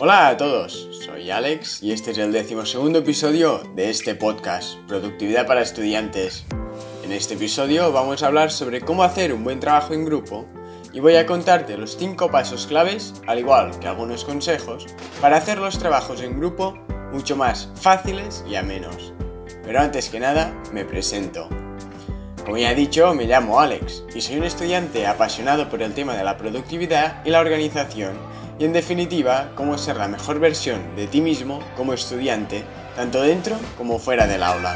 Hola a todos, soy Alex y este es el decimosegundo episodio de este podcast, Productividad para Estudiantes. En este episodio vamos a hablar sobre cómo hacer un buen trabajo en grupo y voy a contarte los 5 pasos claves, al igual que algunos consejos, para hacer los trabajos en grupo mucho más fáciles y amenos. Pero antes que nada, me presento. Como ya he dicho, me llamo Alex y soy un estudiante apasionado por el tema de la productividad y la organización y en definitiva cómo ser la mejor versión de ti mismo como estudiante, tanto dentro como fuera del aula.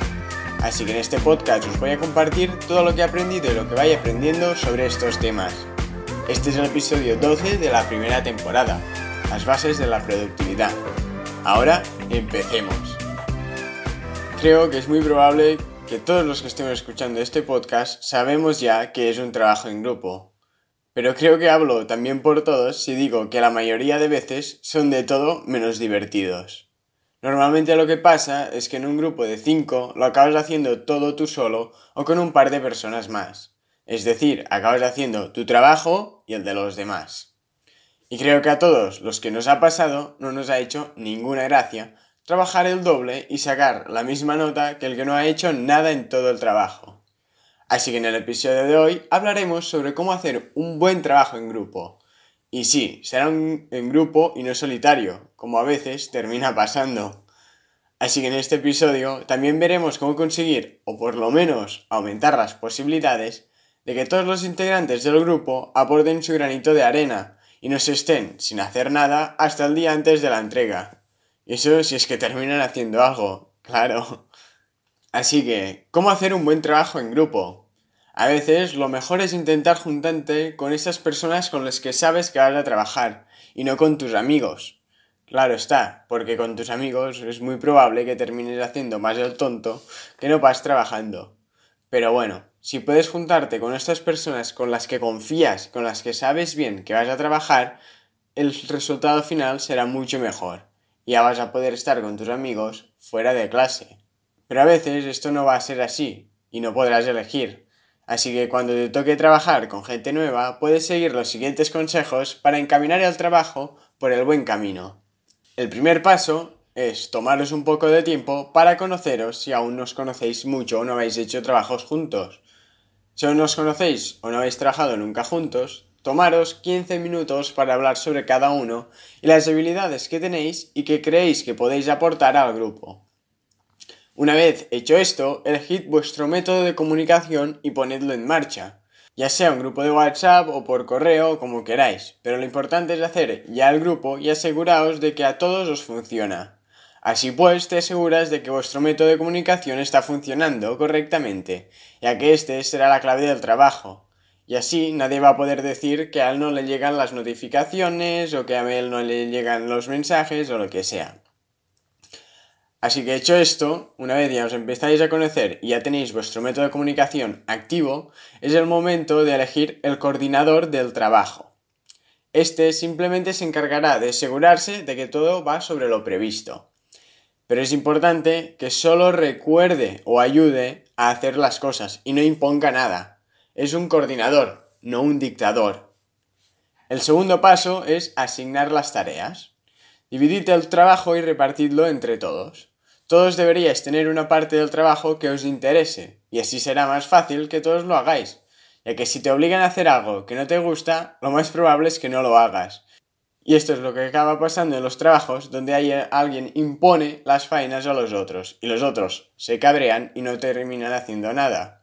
Así que en este podcast os voy a compartir todo lo que he aprendido y lo que vaya aprendiendo sobre estos temas. Este es el episodio 12 de la primera temporada, las bases de la productividad. Ahora empecemos. Creo que es muy probable que todos los que estemos escuchando este podcast sabemos ya que es un trabajo en grupo. Pero creo que hablo también por todos si digo que la mayoría de veces son de todo menos divertidos. Normalmente lo que pasa es que en un grupo de 5 lo acabas haciendo todo tú solo o con un par de personas más. Es decir, acabas haciendo tu trabajo y el de los demás. Y creo que a todos los que nos ha pasado no nos ha hecho ninguna gracia trabajar el doble y sacar la misma nota que el que no ha hecho nada en todo el trabajo. Así que en el episodio de hoy hablaremos sobre cómo hacer un buen trabajo en grupo. Y sí, será en grupo y no solitario, como a veces termina pasando. Así que en este episodio también veremos cómo conseguir, o por lo menos aumentar las posibilidades, de que todos los integrantes del grupo aporten su granito de arena y no se estén sin hacer nada hasta el día antes de la entrega. Eso si es que terminan haciendo algo, claro. Así que, ¿cómo hacer un buen trabajo en grupo? A veces lo mejor es intentar juntarte con esas personas con las que sabes que vas a trabajar y no con tus amigos. Claro está, porque con tus amigos es muy probable que termines haciendo más el tonto que no vas trabajando. Pero bueno, si puedes juntarte con estas personas con las que confías, con las que sabes bien que vas a trabajar, el resultado final será mucho mejor ya vas a poder estar con tus amigos fuera de clase. Pero a veces esto no va a ser así y no podrás elegir. Así que cuando te toque trabajar con gente nueva, puedes seguir los siguientes consejos para encaminar el trabajo por el buen camino. El primer paso es tomaros un poco de tiempo para conoceros si aún no os conocéis mucho o no habéis hecho trabajos juntos. Si aún no os conocéis o no habéis trabajado nunca juntos, Tomaros 15 minutos para hablar sobre cada uno y las habilidades que tenéis y que creéis que podéis aportar al grupo. Una vez hecho esto, elegid vuestro método de comunicación y ponedlo en marcha, ya sea un grupo de WhatsApp o por correo, como queráis, pero lo importante es hacer ya el grupo y aseguraos de que a todos os funciona. Así pues, te aseguras de que vuestro método de comunicación está funcionando correctamente, ya que este será la clave del trabajo. Y así nadie va a poder decir que a él no le llegan las notificaciones o que a él no le llegan los mensajes o lo que sea. Así que hecho esto, una vez ya os empezáis a conocer y ya tenéis vuestro método de comunicación activo, es el momento de elegir el coordinador del trabajo. Este simplemente se encargará de asegurarse de que todo va sobre lo previsto. Pero es importante que solo recuerde o ayude a hacer las cosas y no imponga nada es un coordinador, no un dictador. El segundo paso es asignar las tareas. Dividid el trabajo y repartidlo entre todos. Todos deberíais tener una parte del trabajo que os interese, y así será más fácil que todos lo hagáis, ya que si te obligan a hacer algo que no te gusta, lo más probable es que no lo hagas. Y esto es lo que acaba pasando en los trabajos donde hay alguien impone las faenas a los otros, y los otros se cabrean y no terminan haciendo nada.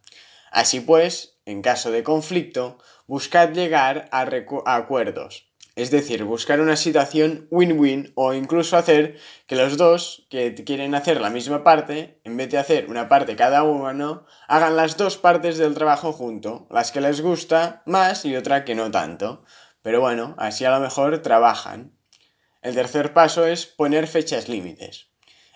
Así pues, en caso de conflicto, buscad llegar a, acuerdos. Es decir, buscar una situación win-win o incluso hacer que los dos que quieren hacer la misma parte, en vez de hacer una parte cada uno, hagan las dos partes del trabajo junto, las que les gusta más y otra que no tanto. Pero bueno, así a lo mejor trabajan. El tercer paso es poner fechas límites.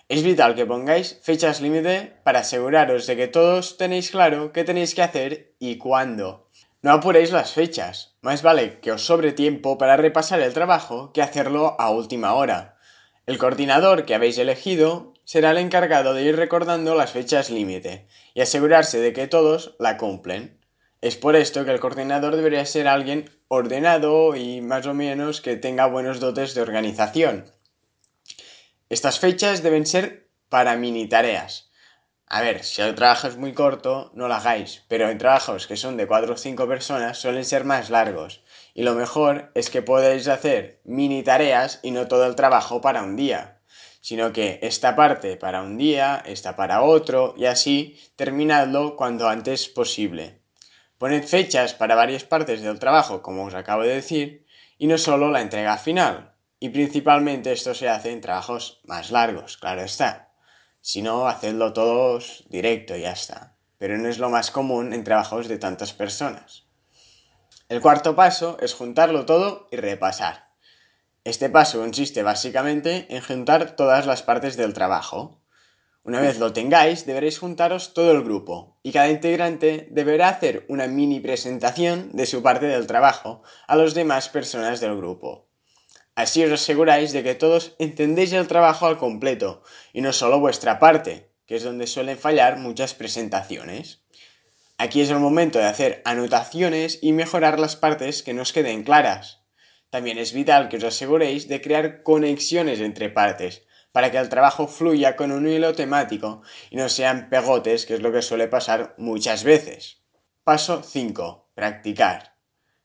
Es vital que pongáis fechas límite para aseguraros de que todos tenéis claro qué tenéis que hacer y cuándo. No apuréis las fechas, más vale que os sobre tiempo para repasar el trabajo que hacerlo a última hora. El coordinador que habéis elegido será el encargado de ir recordando las fechas límite y asegurarse de que todos la cumplen. Es por esto que el coordinador debería ser alguien ordenado y más o menos que tenga buenos dotes de organización Estas fechas deben ser para mini tareas. A ver, si el trabajo es muy corto, no lo hagáis, pero en trabajos que son de 4 o 5 personas suelen ser más largos. Y lo mejor es que podéis hacer mini tareas y no todo el trabajo para un día, sino que esta parte para un día, esta para otro, y así terminadlo cuanto antes posible. Poned fechas para varias partes del trabajo, como os acabo de decir, y no solo la entrega final. Y principalmente esto se hace en trabajos más largos, claro está. Si no, hacedlo todos directo y ya está. Pero no es lo más común en trabajos de tantas personas. El cuarto paso es juntarlo todo y repasar. Este paso consiste básicamente en juntar todas las partes del trabajo. Una vez lo tengáis, deberéis juntaros todo el grupo y cada integrante deberá hacer una mini presentación de su parte del trabajo a las demás personas del grupo. Así os aseguráis de que todos entendéis el trabajo al completo y no solo vuestra parte, que es donde suelen fallar muchas presentaciones. Aquí es el momento de hacer anotaciones y mejorar las partes que nos queden claras. También es vital que os aseguréis de crear conexiones entre partes, para que el trabajo fluya con un hilo temático y no sean pegotes, que es lo que suele pasar muchas veces. Paso 5. Practicar.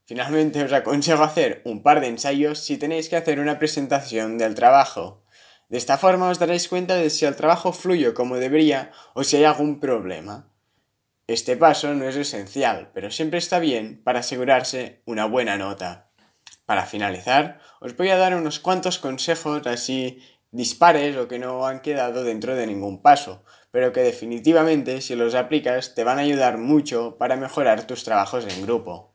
Finalmente os aconsejo hacer un par de ensayos si tenéis que hacer una presentación del trabajo. De esta forma os daréis cuenta de si el trabajo fluye como debería o si hay algún problema. Este paso no es esencial, pero siempre está bien para asegurarse una buena nota. Para finalizar, os voy a dar unos cuantos consejos así dispares o que no han quedado dentro de ningún paso, pero que definitivamente si los aplicas te van a ayudar mucho para mejorar tus trabajos en grupo.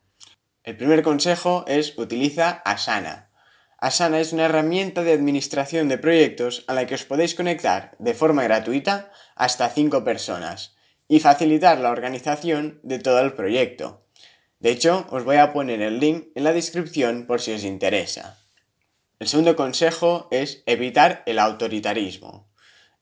El primer consejo es utiliza Asana. Asana es una herramienta de administración de proyectos a la que os podéis conectar de forma gratuita hasta 5 personas y facilitar la organización de todo el proyecto. De hecho, os voy a poner el link en la descripción por si os interesa. El segundo consejo es evitar el autoritarismo.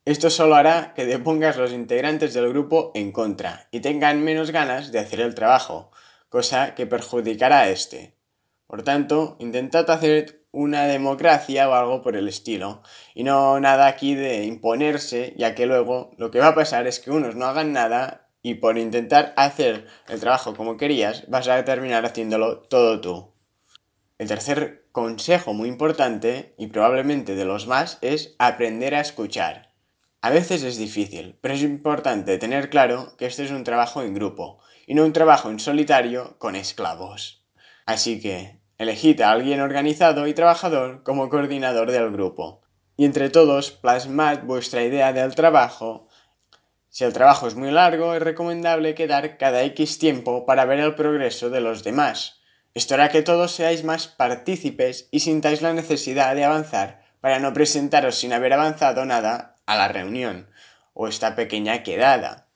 Esto solo hará que depongas los integrantes del grupo en contra y tengan menos ganas de hacer el trabajo, cosa que perjudicará a este. Por tanto, intentad hacer una democracia o algo por el estilo, y no nada aquí de imponerse, ya que luego lo que va a pasar es que unos no hagan nada y por intentar hacer el trabajo como querías, vas a terminar haciéndolo todo tú. El tercer consejo muy importante, y probablemente de los más, es aprender a escuchar. A veces es difícil, pero es importante tener claro que este es un trabajo en grupo, y no un trabajo en solitario con esclavos. Así que, elegid a alguien organizado y trabajador como coordinador del grupo. Y entre todos plasmad vuestra idea del trabajo. Si el trabajo es muy largo, es recomendable quedar cada X tiempo para ver el progreso de los demás. Esto hará que todos seáis más partícipes y sintáis la necesidad de avanzar para no presentaros sin haber avanzado nada a la reunión o esta pequeña quedada.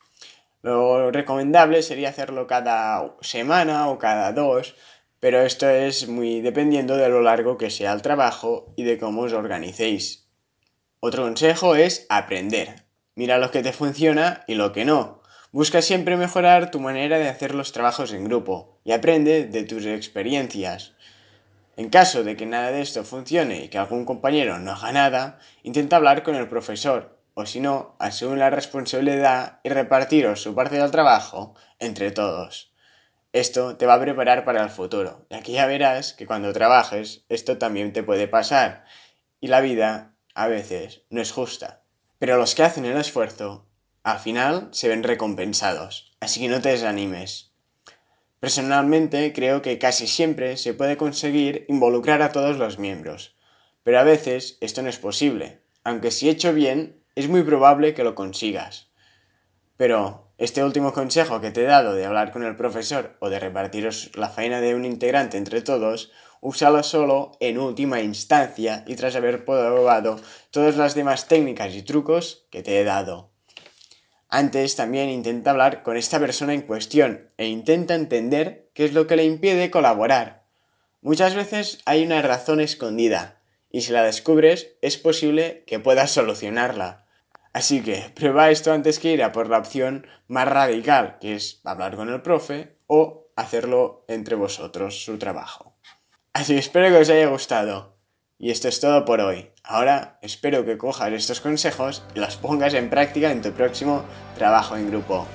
Lo recomendable sería hacerlo cada semana o cada dos, pero esto es muy dependiendo de lo largo que sea el trabajo y de cómo os organicéis. Otro consejo es aprender. Mira lo que te funciona y lo que no. Busca siempre mejorar tu manera de hacer los trabajos en grupo y aprende de tus experiencias. En caso de que nada de esto funcione y que algún compañero no haga nada, intenta hablar con el profesor o si no, asume la responsabilidad y repartiros su parte del trabajo entre todos. Esto te va a preparar para el futuro, y aquí ya verás que cuando trabajes esto también te puede pasar, y la vida a veces no es justa. Pero los que hacen el esfuerzo, al final se ven recompensados, así que no te desanimes. Personalmente creo que casi siempre se puede conseguir involucrar a todos los miembros, pero a veces esto no es posible, aunque si hecho bien es muy probable que lo consigas. Pero este último consejo que te he dado de hablar con el profesor o de repartiros la faena de un integrante entre todos, úsalo solo en última instancia y tras haber probado todas las demás técnicas y trucos que te he dado. Antes también intenta hablar con esta persona en cuestión e intenta entender qué es lo que le impide colaborar. Muchas veces hay una razón escondida y si la descubres es posible que puedas solucionarla. Así que prueba esto antes que ir a por la opción más radical, que es hablar con el profe o hacerlo entre vosotros su trabajo. Así que espero que os haya gustado. Y esto es todo por hoy. Ahora espero que cojas estos consejos y los pongas en práctica en tu próximo trabajo en grupo.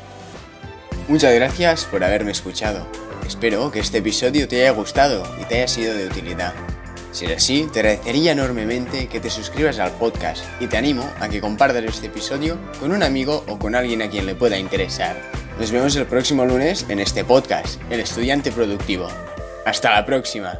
Muchas gracias por haberme escuchado. Espero que este episodio te haya gustado y te haya sido de utilidad. Si es así, te agradecería enormemente que te suscribas al podcast y te animo a que compartas este episodio con un amigo o con alguien a quien le pueda interesar. Nos vemos el próximo lunes en este podcast, El Estudiante Productivo. Hasta la próxima.